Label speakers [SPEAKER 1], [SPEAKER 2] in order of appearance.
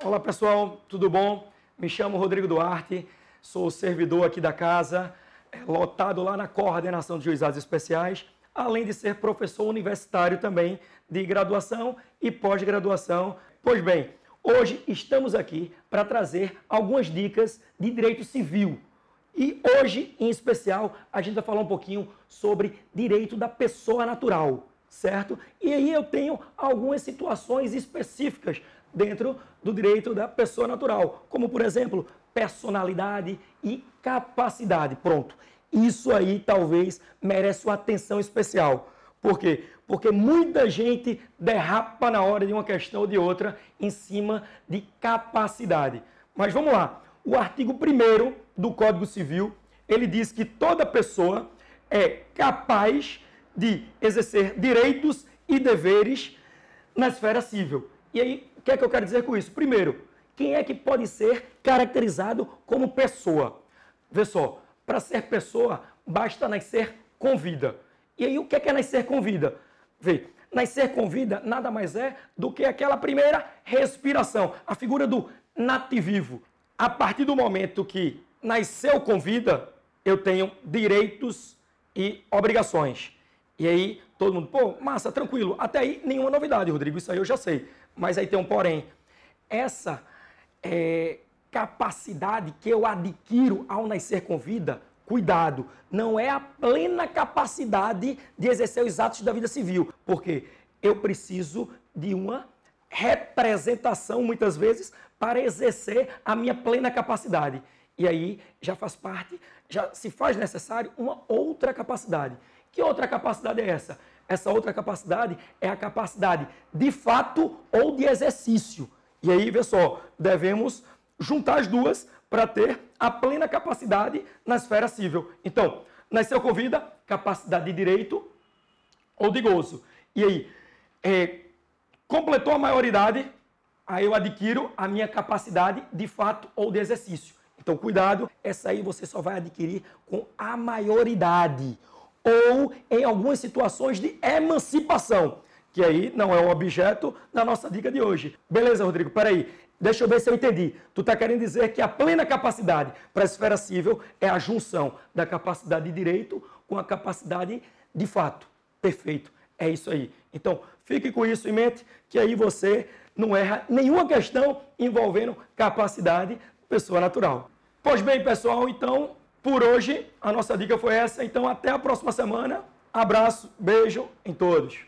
[SPEAKER 1] Fala pessoal, tudo bom? Me chamo Rodrigo Duarte, sou servidor aqui da casa, é, lotado lá na coordenação de juizados especiais, além de ser professor universitário também de graduação e pós-graduação. Pois bem, hoje estamos aqui para trazer algumas dicas de direito civil. E hoje, em especial, a gente vai falar um pouquinho sobre direito da pessoa natural, certo? E aí eu tenho algumas situações específicas dentro do direito da pessoa natural, como por exemplo, personalidade e capacidade. Pronto. Isso aí talvez merece uma atenção especial. Por quê? Porque muita gente derrapa na hora de uma questão ou de outra em cima de capacidade. Mas vamos lá. O artigo 1 do Código Civil, ele diz que toda pessoa é capaz de exercer direitos e deveres na esfera civil. E aí, o que é que eu quero dizer com isso? Primeiro, quem é que pode ser caracterizado como pessoa? Vê só, para ser pessoa, basta nascer com vida. E aí, o que é, que é nascer com vida? Vê, nascer com vida nada mais é do que aquela primeira respiração, a figura do nativivo. A partir do momento que nasceu com vida, eu tenho direitos e obrigações. E aí, todo mundo, pô, massa, tranquilo. Até aí, nenhuma novidade, Rodrigo, isso aí eu já sei. Mas aí tem um porém. Essa é, capacidade que eu adquiro ao nascer com vida, cuidado, não é a plena capacidade de exercer os atos da vida civil, porque eu preciso de uma representação, muitas vezes, para exercer a minha plena capacidade. E aí já faz parte, já se faz necessário uma outra capacidade. Que outra capacidade é essa? Essa outra capacidade é a capacidade de fato ou de exercício. E aí, vê só, devemos juntar as duas para ter a plena capacidade na esfera civil. Então, nasceu com vida, capacidade de direito ou de gozo. E aí, é, completou a maioridade, aí eu adquiro a minha capacidade de fato ou de exercício. Então, cuidado, essa aí você só vai adquirir com a maioridade ou em algumas situações de emancipação, que aí não é o objeto da nossa dica de hoje. Beleza, Rodrigo? Peraí, deixa eu ver se eu entendi. Tu está querendo dizer que a plena capacidade para a esfera civil é a junção da capacidade de direito com a capacidade de fato. Perfeito. É isso aí. Então, fique com isso em mente, que aí você não erra nenhuma questão envolvendo capacidade pessoa natural. Pois bem, pessoal, então por hoje, a nossa dica foi essa. Então, até a próxima semana. Abraço, beijo em todos.